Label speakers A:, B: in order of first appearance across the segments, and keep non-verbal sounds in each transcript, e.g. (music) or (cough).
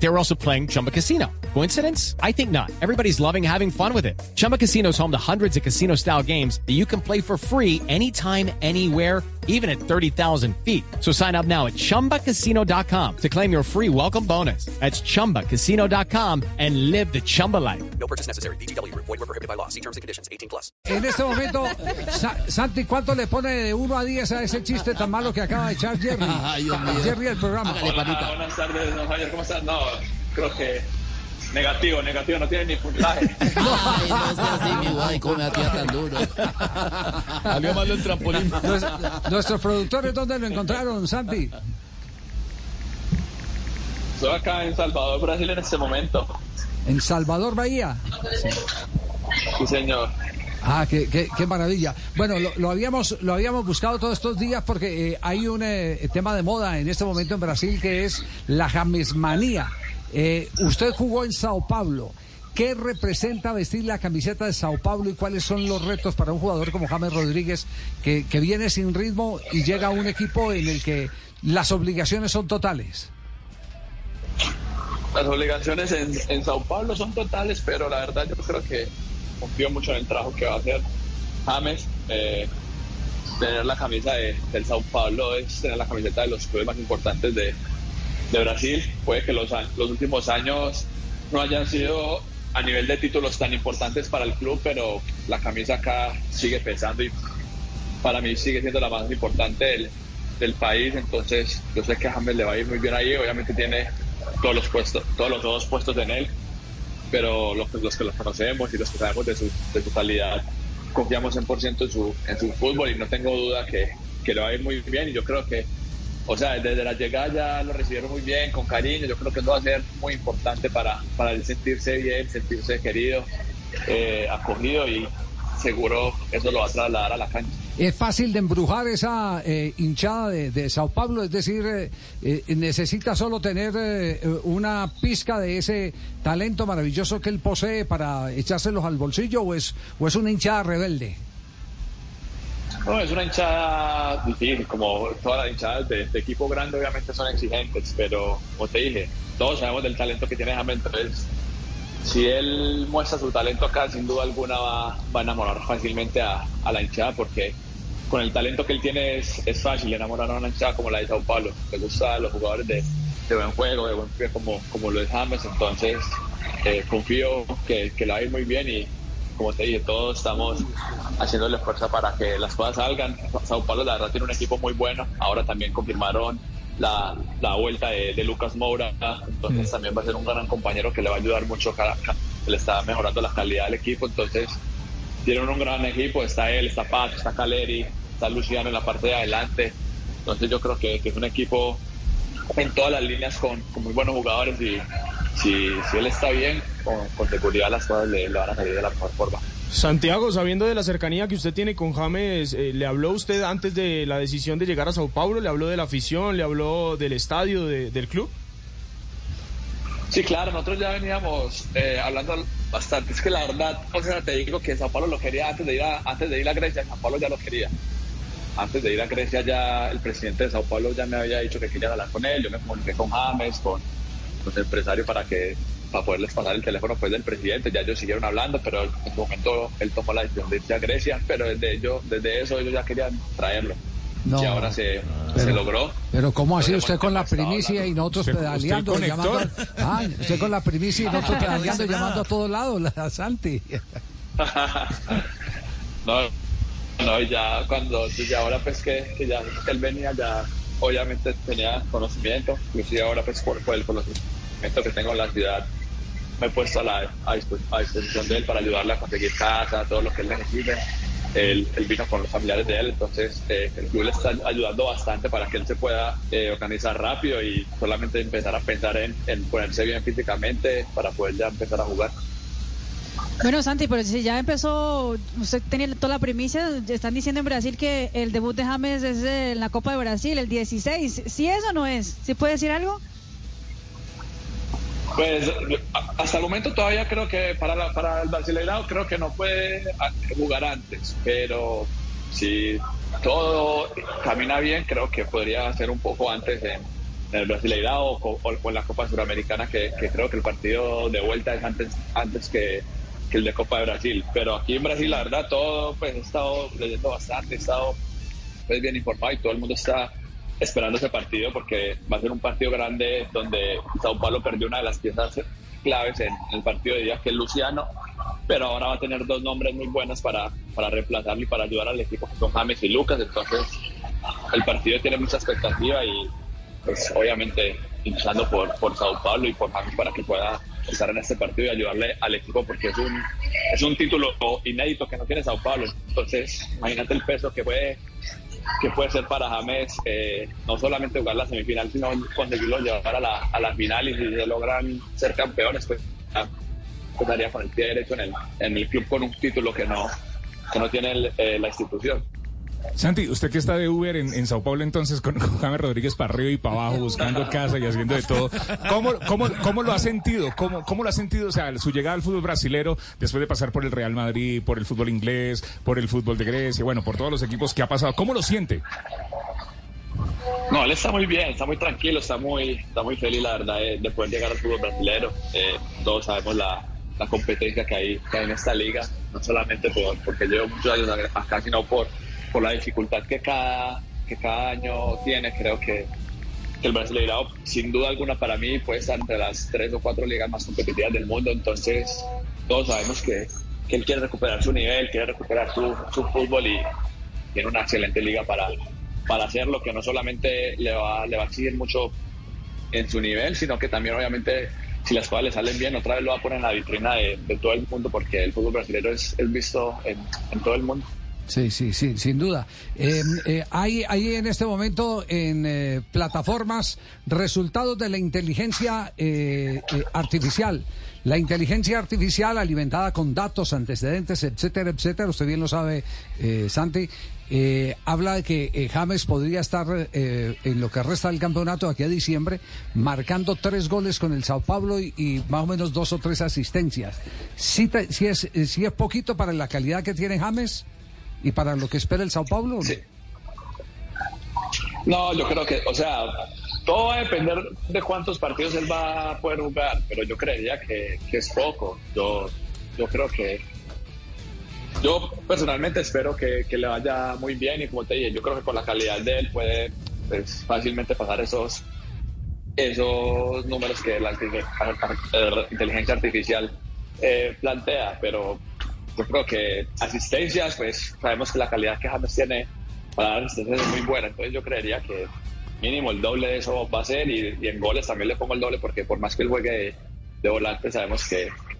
A: They were also playing Chumba Casino. Coincidence? I think not. Everybody's loving having fun with it. Chumba Casino is home to hundreds of casino style games that you can play for free anytime, anywhere, even at 30,000 feet. So sign up now at chumbacasino.com to claim your free welcome bonus. That's chumbacasino.com and live the Chumba life.
B: No purchase necessary. BGW. Void were prohibited by law. See terms and conditions. 18 plus.
C: En este momento, Sa- Santi, ¿cuánto le pone de 1 a 10 a ese chiste tan malo que acaba de echar Jerry? (laughs)
D: Ay,
C: Jerry del programa.
D: Hágale.
E: Hola, ah, buenas tardes, don Javier, ¿cómo estás? No, creo que negativo, negativo, no tiene ni puntaje. (laughs)
D: Ay, no sea así, mi guay, come a tía tan duro.
F: Salió malo el trampolín. (laughs)
C: Nues- Nuestros productores, ¿dónde lo encontraron, Santi?
E: Estoy acá en Salvador, Brasil en este momento.
C: En Salvador Bahía.
E: Sí, señor.
C: Ah, qué, qué- qué maravilla. Bueno, lo, habíamos lo habíamos buscado todos estos días porque eh, hay un eh, tema de moda en este momento en Brasil que es la jamesmanía. Eh, usted jugó en Sao Paulo. ¿Qué representa vestir la camiseta de Sao Paulo y cuáles son los retos para un jugador como James Rodríguez que, que viene sin ritmo y llega a un equipo en el que las obligaciones son totales?
E: Las obligaciones en, en Sao Paulo son totales, pero la verdad yo creo que confío mucho en el trabajo que va a hacer James. Eh, tener la camisa de, del Sao Paulo es tener la camiseta de los clubes más importantes de, de Brasil. Puede que los, los últimos años no hayan sido a nivel de títulos tan importantes para el club, pero la camisa acá sigue pesando y para mí sigue siendo la más importante del, del país. Entonces yo sé que a James le va a ir muy bien ahí. Obviamente tiene todos los puestos, todos los dos puestos en él, pero los, los que los conocemos y los que sabemos de su, de su calidad, confiamos 100% en su, en su fútbol y no tengo duda que, que le va a ir muy bien y yo creo que, o sea, desde la llegada ya lo recibieron muy bien, con cariño, yo creo que eso va a ser muy importante para, para él sentirse bien, sentirse querido, eh, acogido y seguro eso lo va a trasladar a la cancha.
C: Es fácil de embrujar esa eh, hinchada de, de Sao Paulo, es decir, eh, eh, necesita solo tener eh, una pizca de ese talento maravilloso que él posee para echárselos al bolsillo o es, o es una hinchada rebelde.
E: No, es una hinchada difícil, como todas las hinchadas de, de equipo grande obviamente son exigentes, pero como te dije, todos sabemos del talento que tiene James, entonces si él muestra su talento acá, sin duda alguna va, va a enamorar fácilmente a, a la hinchada, porque con el talento que él tiene es, es fácil. Enamorar a una hinchada como la de Sao Paulo, le gusta a los jugadores de, de buen juego, de buen pie como, como lo es James, entonces eh, confío que, que le va a ir muy bien y como te dije, todos estamos haciéndole fuerza para que las cosas salgan. Sao Paulo la verdad tiene un equipo muy bueno, ahora también confirmaron la, la vuelta de, de Lucas Moura, entonces también va a ser un gran compañero que le va a ayudar mucho, ca- ca- le está mejorando la calidad del equipo, entonces tienen un gran equipo, está él, está Pato, está Caleri, está Luciano en la parte de adelante, entonces yo creo que, que es un equipo en todas las líneas con, con muy buenos jugadores y si, si él está bien, con, con seguridad las cosas le, le van a salir de la mejor forma.
F: Santiago, sabiendo de la cercanía que usted tiene con James, eh, ¿le habló usted antes de la decisión de llegar a Sao Paulo? ¿Le habló de la afición? ¿Le habló del estadio, de- del club?
E: Sí, claro, nosotros ya veníamos eh, hablando bastante. Es que la verdad, o sea, te digo que Sao Paulo lo quería antes de ir a, antes de ir a Grecia, Sao Paulo ya lo quería. Antes de ir a Grecia ya el presidente de Sao Paulo ya me había dicho que quería hablar con él, yo me comuniqué con James, con los empresarios para que para poderles pasar el teléfono pues del presidente, ya ellos siguieron hablando, pero en su momento él tomó la decisión de irse a Grecia, pero desde ello, desde eso ellos ya querían traerlo.
C: No,
E: y ahora se,
C: pero-
E: se logró.
C: Pero ¿cómo así
E: Pero
C: usted con la primicia y nosotros
F: Usted-
C: pedaleando,
F: usted
C: llamando, ah, usted con la primicia y nosotros pedaleando, llamando a todos lados, la Santi.
E: no, no, y ya cuando, y ahora pues que, que ya él venía, ya obviamente tenía conocimiento, inclusive ahora pues por, por el conocimiento que tengo en la ciudad, me he puesto a, la, a disposición de él para ayudarle a conseguir casa, todo lo que él necesite. Él, él vino con los familiares de él, entonces eh, el club le está ayudando bastante para que él se pueda eh, organizar rápido y solamente empezar a pensar en, en ponerse bien físicamente para poder ya empezar a jugar.
G: Bueno, Santi, pero si ya empezó, usted tenía toda la primicia, están diciendo en Brasil que el debut de James es en la Copa de Brasil, el 16. ¿Sí es o no es? ¿Sí puede decir algo?
E: Pues hasta el momento todavía creo que para, la- para el Brasileirao creo que no puede jugar antes, pero si todo camina bien creo que podría ser un poco antes en, el Brasileirao o, o con la Copa Suramericana que, que creo que el partido de vuelta es antes, antes que, que el de Copa de Brasil. Pero aquí en Brasil la verdad todo pues he estado leyendo bastante, he estado pues bien informado y todo el mundo está esperando ese partido porque va a ser un partido grande donde Sao Paulo perdió una de las piezas claves en el partido de día que es Luciano. Pero ahora va a tener dos nombres muy buenos para, para reemplazarlo y para ayudar al equipo que son James y Lucas. Entonces el partido tiene mucha expectativa y pues obviamente hinchando por, por Sao Paulo y por James para que pueda estar en este partido y ayudarle al equipo porque es un, es un título inédito que no tiene Sao Paulo entonces imagínate el peso que puede que puede ser para James eh, no solamente jugar la semifinal, sino conseguirlo llevar a la, a la final y si se logran ser campeones, pues empezaría con el pie derecho en el, en el club con un título que no, que no tiene el- eh, la institución.
H: Santi, usted que está de Uber en, en Sao Paulo entonces con, con James Rodríguez para arriba y para abajo, buscando casa y haciendo de todo, ¿cómo, cómo, cómo lo ha sentido? ¿Cómo, ¿Cómo lo ha sentido? O sea, su llegada al fútbol brasilero, después de pasar por el Real Madrid, por el fútbol inglés, por el fútbol de Grecia, bueno, por todos los equipos que ha pasado, ¿cómo lo siente?
E: No, él está muy bien, está muy tranquilo, está muy, está muy feliz, la verdad, de, de poder llegar al fútbol brasileño. Eh, todos sabemos la, la competencia que hay, que hay en esta liga, no solamente por, porque llevo muchos años acá, sino por, por la dificultad que cada, que cada año tiene. Creo que, el Brasileirao, sin duda alguna, para mí puede estar entre las tres o cuatro ligas más competitivas del mundo. Entonces, todos sabemos que, que él quiere recuperar su nivel, quiere recuperar su, su fútbol y tiene una excelente liga para, para hacerlo, que no solamente le va, le va a exigir mucho en su nivel, sino que también obviamente si las cosas le salen bien, otra vez lo va a poner en la vitrina de, de todo el mundo, porque el fútbol brasileño es, es visto en, en todo el mundo.
C: Sí, sí, sí, sin duda. Eh, eh, hay, hay en este momento en eh, plataformas resultados de la inteligencia eh, eh, artificial. La inteligencia artificial alimentada con datos, antecedentes, etcétera, etcétera, usted bien lo sabe, eh, Santi, habla de que James podría estar en lo que resta del campeonato aquí a diciembre marcando tres goles con el Sao Paulo y, y más o menos dos o tres asistencias. ¿Sí, te- sí es, sí es poquito para la calidad que tiene James? ¿Y para lo que espera el Sao Paulo?
E: Sí. No, yo creo que, o sea, todo va a depender de cuántos partidos él va a poder jugar, pero yo creería que, que es poco. Yo, yo creo que, yo personalmente espero que, que le vaya muy bien y como te dije, yo creo que con la calidad de él puede pues, fácilmente pasar esos, esos números que la inteligencia artificial eh, plantea, pero yo creo que asistencias, pues sabemos que la calidad que James tiene para dar asistencias es muy buena, entonces yo creería que mínimo el doble de eso va a ser y, y en goles también le pongo el doble porque por más que él juegue de, de volante sabemos que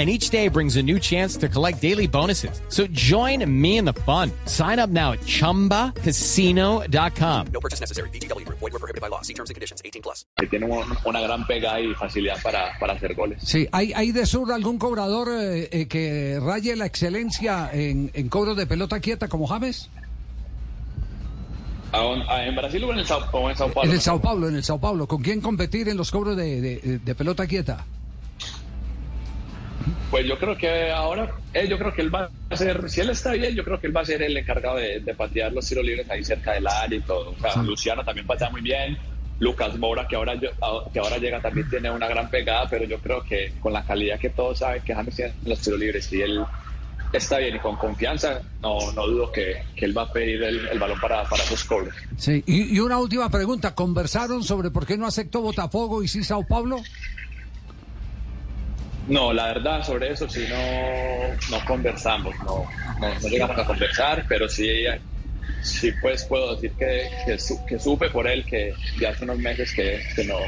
A: And each day brings a new chance to collect daily bonuses. So join me in the fun. Sign up now at chumbacasino.com.
B: No purchase necessary. VGW Group. Void were prohibited by law. See terms and conditions. 18 plus.
E: tiene un- una gran pegada y facilidad para, para hacer goles.
C: Sí, ¿hay, hay de sur algún cobrador eh, eh, que raye la excelencia en, en cobros de pelota quieta como James?
E: ¿A- a- ¿En Brasil o en el Sao, o en Sao Paulo?
C: En el Sao Paulo, en el Sao Paulo. ¿Con quién competir en los cobros de, de- de pelota quieta?
E: Pues yo creo que ahora, eh, yo creo que él va a ser, si él está bien, yo creo que él va a ser el encargado de, de patear los tiros libres ahí cerca del área y todo. O sea, Luciano también patea muy bien. Lucas Moura, que ahora, que ahora llega, también tiene una gran pegada, pero yo creo que con la calidad que todos saben que James tiene en los tiros libres, si él está bien y con confianza, no, no dudo que, que él va a pedir el, el balón para, para esos cobros.
C: Sí. Y, y una última pregunta. ¿Conversaron sobre por qué no aceptó Botafogo y sí Sao Paulo?
E: No, la verdad sobre eso sí no, no conversamos, no, no, llegamos a conversar, pero sí, sí pues puedo decir que, que, su- que supe por él que ya hace unos meses que, que no,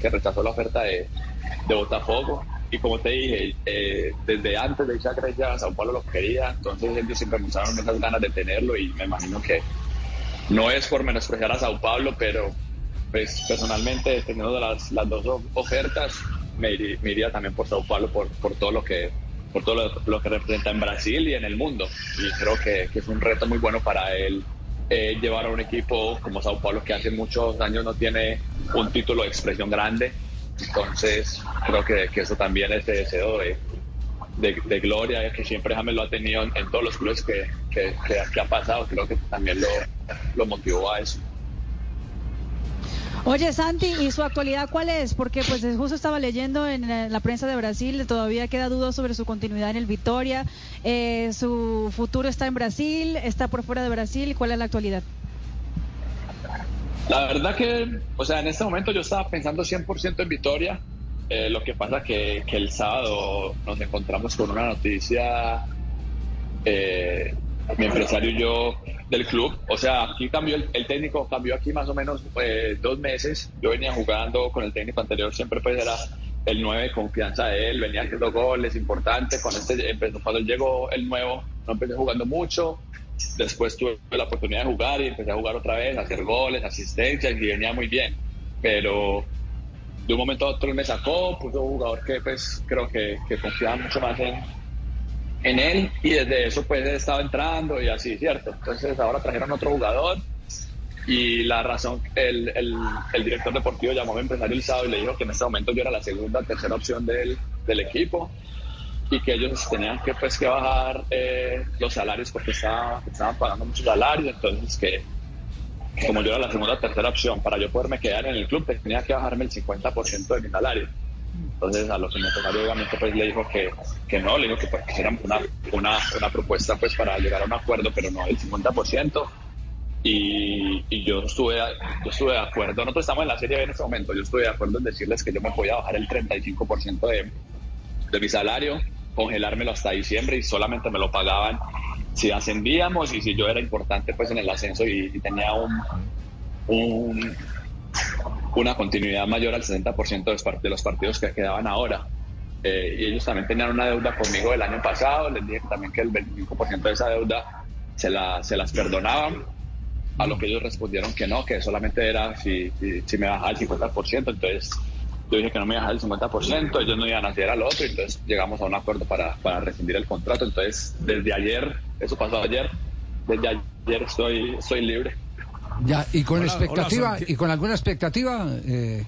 E: rechazó la oferta de, de Botafogo. Y como te dije, eh, desde antes de irse a Sao Paulo lo quería, entonces ellos siempre mostraron esas ganas de tenerlo y me imagino que, no es por menospreciar a Sao Paulo, pero pues personalmente teniendo las, las dos of- ofertas me iría, también por Sao Paulo por, por todo lo que por todo lo, que representa en Brasil y en el mundo. Y creo que, que es un reto muy bueno para él eh, llevar a un equipo como Sao Paulo que hace muchos años no tiene un título de expresión grande. Entonces creo que, que eso también es de deseo de, de, gloria que siempre James lo ha tenido en, en todos los clubes que- que ha pasado. Creo que también lo, lo motivó a eso
G: Oye, Santi, ¿y su actualidad cuál es? Porque pues justo estaba leyendo en la, prensa de Brasil, todavía queda duda sobre su continuidad en el Vitoria, eh, su futuro está en Brasil, está por fuera de Brasil, ¿cuál es la actualidad?
E: La verdad que, o sea, en este momento yo estaba pensando 100% en Vitoria. Eh, lo que pasa que, que el sábado nos encontramos con una noticia, eh, mi empresario y yo, del club. O sea, aquí cambió el, el técnico, cambió aquí más o menos eh, dos meses. Yo venía jugando con el técnico anterior, siempre pues era el 9 de confianza de él, venía haciendo goles importantes. Con este, empezó, cuando llegó el nuevo, no empecé jugando mucho. Después tuve la oportunidad de jugar y empecé a jugar otra vez, a hacer goles, asistencias y venía muy bien. Pero de un momento a otro él me sacó, puso un jugador que pues creo que, que confiaba mucho más en, en él y desde eso pues he estado entrando y así, ¿cierto? Entonces ahora trajeron otro jugador y la razón, el, el, director deportivo llamó a mi empresario el sábado y le dijo que en este momento yo era la segunda, tercera opción del, del equipo y que ellos tenían que pues que bajar eh, los salarios porque estaba, estaban pagando muchos salarios, entonces que como yo era la segunda o tercera opción, para yo poderme quedar en el club tenía que bajarme el 50% de mi salario. Entonces a los empresarios obviamente pues le dijo que, que no, le dijo que pues, que era una, una, una propuesta pues para llegar a un acuerdo, pero no el 50%. Y, y yo, estuve, yo estuve de acuerdo, nosotros estamos en la Serie en este momento, yo estuve de acuerdo en decirles que yo me podía bajar el 35% de, de mi salario, congelármelo hasta diciembre y solamente me lo pagaban si ascendíamos y si yo era importante pues en el ascenso y, y tenía un, un, una continuidad mayor al 60% de los, partidos que quedaban ahora. Eh, y ellos también tenían una deuda conmigo del año pasado, les dije también que el 25% de esa deuda se, la, se las perdonaban, a lo que ellos respondieron que no, que solamente era si, si, si me bajaba el 50%, entonces yo dije que no me iba a dejar el 50%, ellos no iban a hacer al otro, entonces llegamos a un acuerdo para, para rescindir el contrato. Entonces, desde ayer, eso pasó ayer, desde ayer estoy, estoy libre.
C: Ya, y con
I: Hola,
C: expectativa,
I: hola,
C: y con alguna expectativa, eh,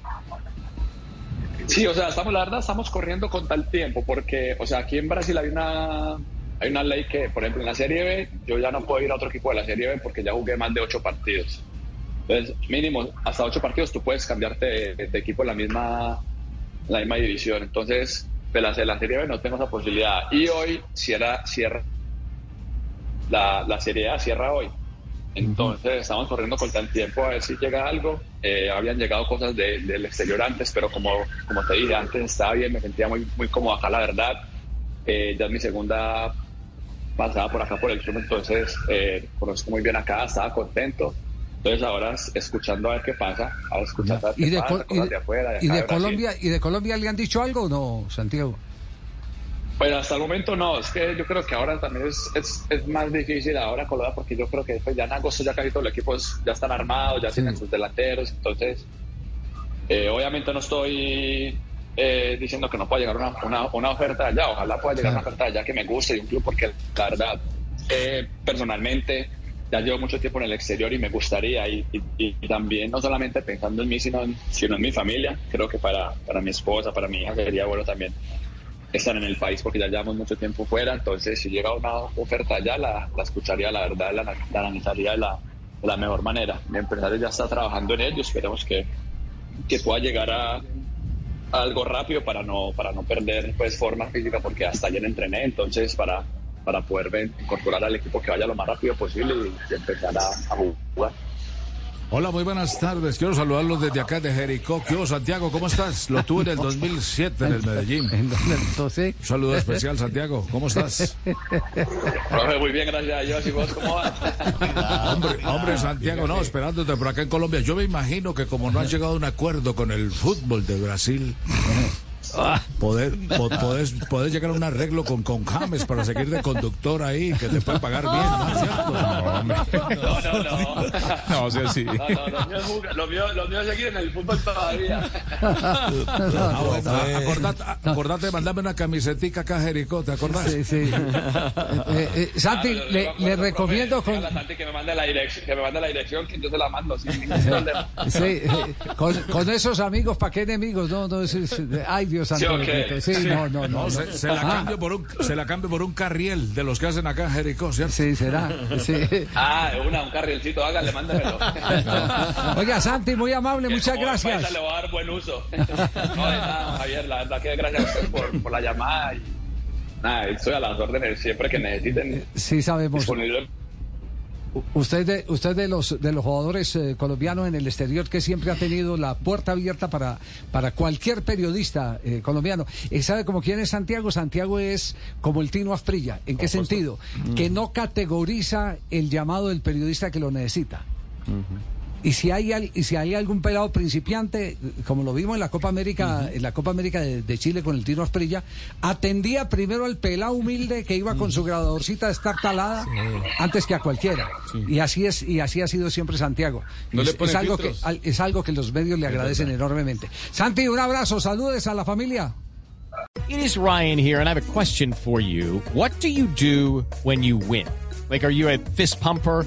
E: Sí, o sea, estamos, la verdad, estamos corriendo con tal tiempo, porque, o sea, aquí en Brasil hay una, hay una ley que, por ejemplo, en la Serie B, yo ya no puedo ir a otro equipo de la Serie B porque ya jugué más de ocho partidos. Entonces, mínimo, hasta ocho partidos tú puedes cambiarte de, de equipo en la misma, en la misma división. Entonces, de la, de la Serie B no tengo esa posibilidad. Y hoy cierra, cierra la, la Serie A cierra hoy. Entonces estamos corriendo con tal tiempo a ver si llega algo. Eh, habían llegado cosas de- del exterior antes, pero como, como te dije, antes estaba bien, me sentía muy, muy cómodo acá, la verdad. Eh, ya es mi segunda pasada por acá por el club, entonces eh, conozco muy bien acá, estaba contento. Entonces ahora es- escuchando a ver qué pasa, ahora escuchando a ver qué
C: y de,
E: pasa, cosas
C: de-
E: afuera, de
C: y de. Colombia, y de Colombia le han dicho algo o no, Santiago?
E: Pues hasta el momento no, es que yo creo que ahora también es, es, es más difícil ahora Colombia porque yo creo que pues, ya en agosto ya casi todos los equipos ya están armados, ya tienen sus delanteros, entonces eh, obviamente no estoy eh, diciendo que no pueda llegar una, una, una oferta allá, ojalá pueda llegar una oferta allá que me guste y un club porque la verdad eh, personalmente ya llevo mucho tiempo en el exterior y me gustaría y, y- y también no solamente pensando en mí sino en, sino en mi familia, creo que para, para mi esposa, para mi hija sería bueno también estar en el país porque ya llevamos mucho tiempo fuera, entonces si llega una oferta allá la, la escucharía, la verdad, la, la analizaría de la, la mejor manera. Mi empresario ya está trabajando en ello, esperemos que, que pueda llegar a, algo rápido para no, para no perder pues forma física porque hasta ayer entrené, entonces para, para poder incorporar al equipo que vaya lo más rápido posible y, empezar a jugar.
I: Hola, muy buenas tardes. Quiero saludarlos desde acá de Jericó. ¿Qué hubo, Santiago? ¿Cómo estás? Lo tuve en el 2007 en el Medellín. (laughs)
C: Entonces,
I: Un saludo especial, Santiago. ¿Cómo estás?
E: Profe, muy bien, gracias a Dios. ¿Y vos cómo vas?
I: Hombre, hombre, Santiago, no, esperándote por acá en Colombia. Yo me imagino que como no has llegado a un acuerdo con el fútbol de Brasil, Podés, po- podés, podés llegar a un arreglo con, con James para seguir de conductor ahí, que te puede pagar bien, ¿no es cierto?
H: No, hombre.
E: No, no, no.
H: No, o sea, sí.
E: No, no, lo mío es jugar- lo mío, lo mío es seguir en el fútbol todavía.
I: Ah, bueno, acordate, acordate de mandarme una camisetica acá a Jericó, ¿te acordás?
C: Sí, sí. Eh, eh, Santi,
E: Ah,
C: le,
E: profe,
C: le
E: profe,
C: recomiendo con,
E: dígale a Santi que me mande la dirección, que me mande la dirección, que yo se la mando sin ningún problema.
C: sí, eh, con, con esos amigos, ¿para qué enemigos? No, no, es- es- ay Dios santo.
E: Sí, ok.
C: bendito. Sí, no, no, no.
I: No,
C: no.
I: se, se la
C: Ah,
I: cambio por un, se la cambio por un carriel de los que hacen acá en Jericó, ¿cierto?
C: Sí, será. Sí.
E: Ah, una, un carrilcito, hágale, mándemelo. (laughs)
C: Oiga, Santi, muy amable,
E: Que
C: muchas gracias.
E: Le voy a dar buen uso. (laughs) No, de nada, Javier, la verdad que gracias a usted por, por la llamada y nada, estoy a las órdenes siempre que necesiten.
C: Sí, sabemos.
E: Disponible.
C: Usted de, usted de los de los jugadores eh, colombianos en el exterior que siempre ha tenido la puerta abierta para, para cualquier periodista eh, colombiano. Eh, ¿Sabe como quién es Santiago? Santiago es como el Tino Asprilla. ¿En qué sentido? Que no categoriza el llamado del periodista que lo necesita. Y si hay al- y si hay algún pelado principiante, como lo vimos en la Copa América, en la Copa América de, de Chile con el Tino Asprilla, atendía primero al pelado humilde que iba con su graduadorcita de estar talada antes que a cualquiera. Y así es y así ha sido siempre Santiago.
H: No
C: es,
H: le pone
C: es algo que al- es algo que los medios le agradecen enormemente. Santi, un abrazo, saludes a la familia.
A: It is Ryan here, and I have a question for you. What do you do when you win? Like, are you a fist pumper?